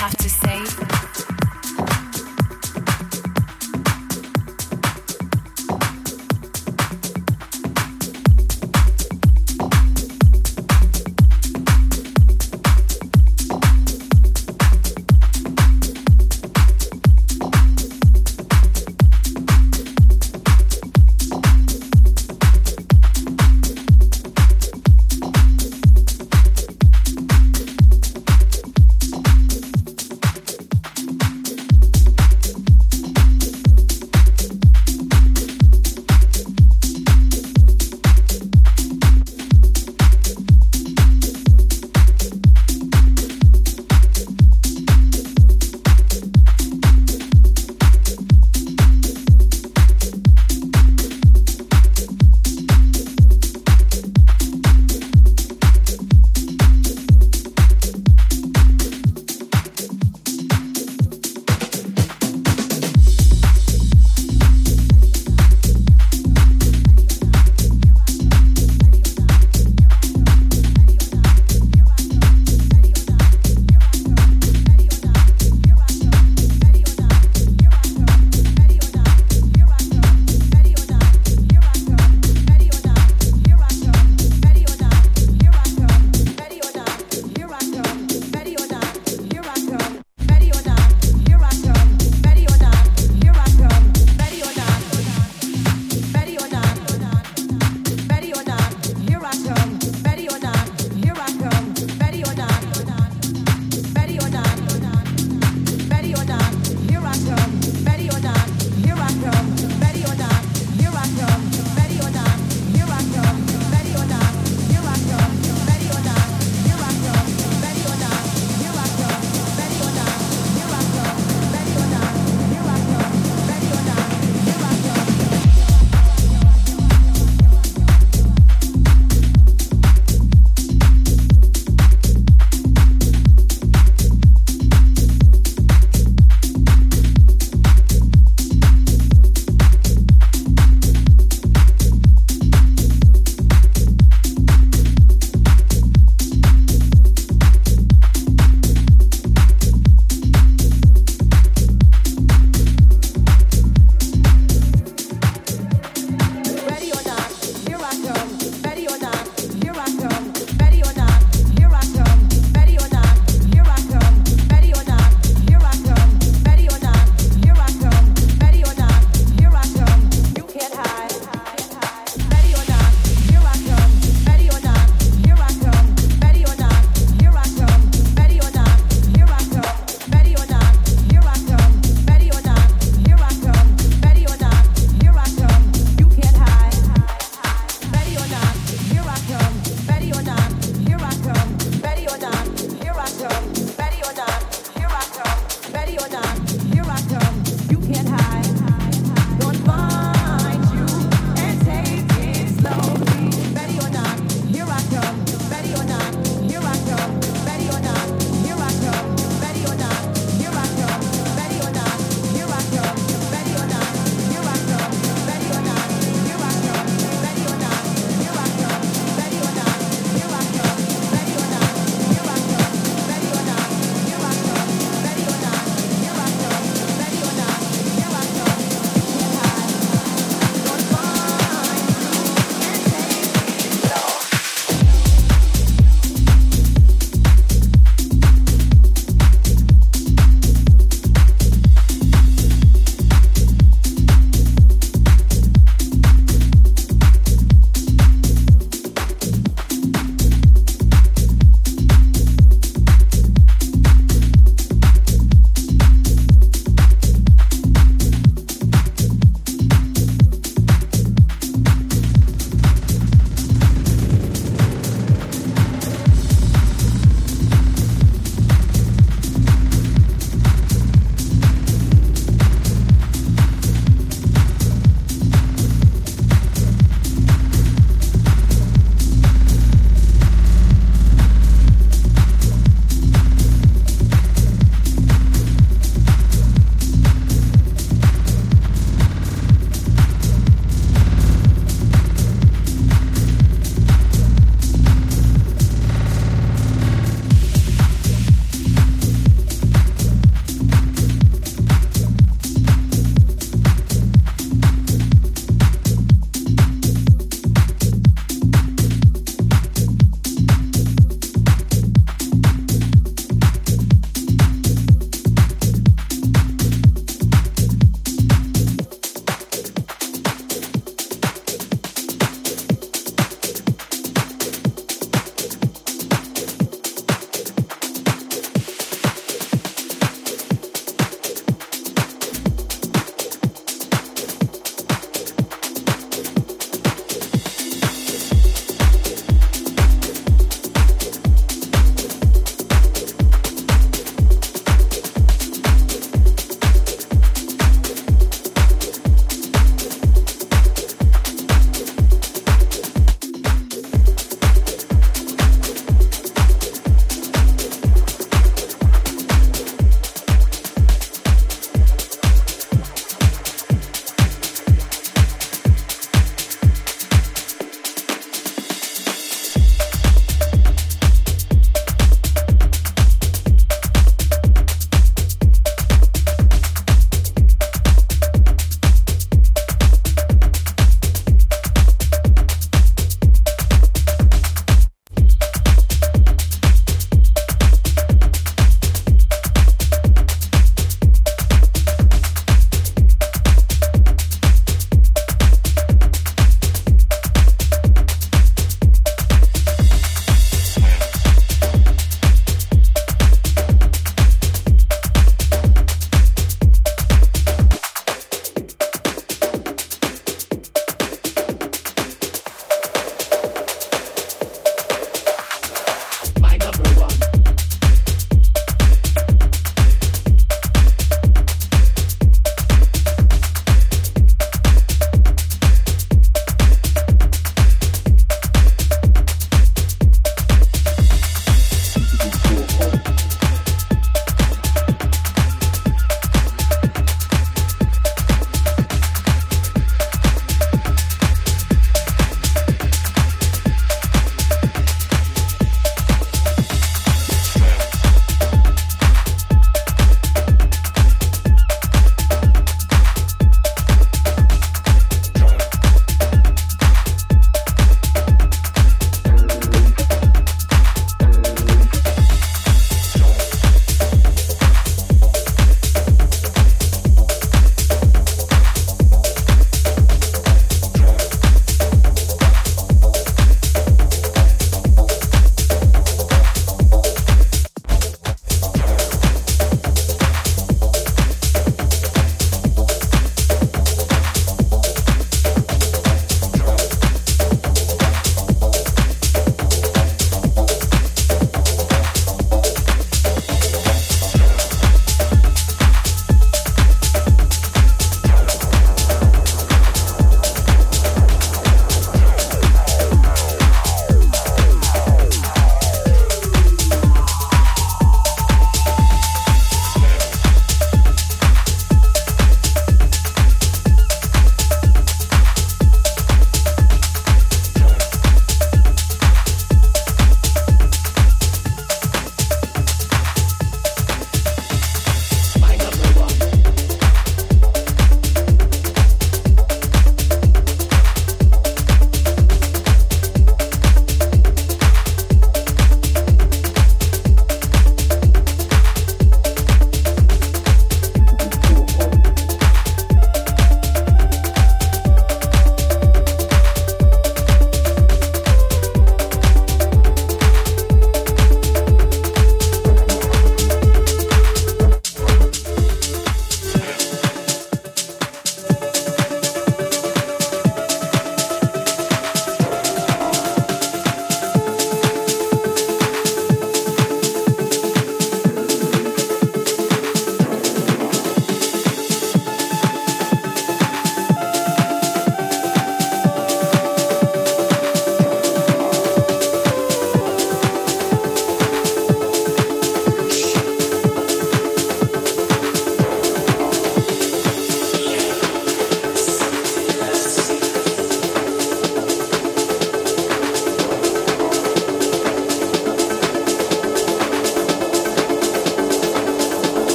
have to say.